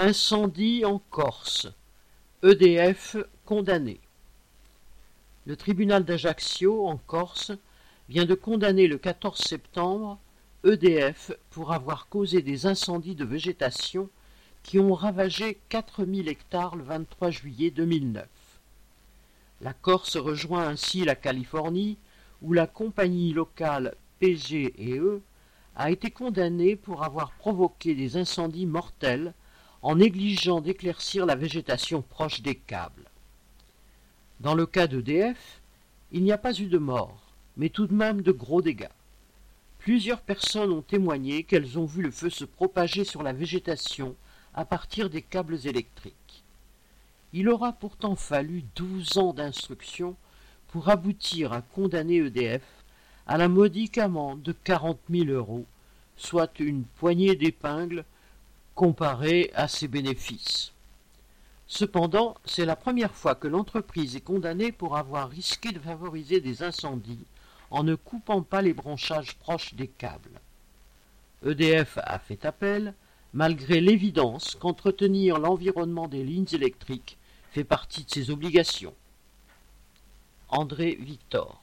Incendie en Corse. EDF condamné. Le tribunal d'Ajaccio, en Corse, vient de condamner le 14 septembre EDF pour avoir causé des incendies de végétation qui ont ravagé 4000 hectares le 23 juillet 2009. La Corse rejoint ainsi la Californie, où la compagnie locale PGE a été condamnée pour avoir provoqué des incendies mortels en négligeant d'éclaircir la végétation proche des câbles. Dans le cas d'EDF, il n'y a pas eu de mort, mais tout de même de gros dégâts. Plusieurs personnes ont témoigné qu'elles ont vu le feu se propager sur la végétation à partir des câbles électriques. Il aura pourtant fallu douze ans d'instruction pour aboutir à condamner EDF à la modique amende de quarante mille euros, soit une poignée d'épingles comparée à ses bénéfices. Cependant, c'est la première fois que l'entreprise est condamnée pour avoir risqué de favoriser des incendies en ne coupant pas les branchages proches des câbles. EDF a fait appel, malgré l'évidence qu'entretenir l'environnement des lignes électriques fait partie de ses obligations. André Victor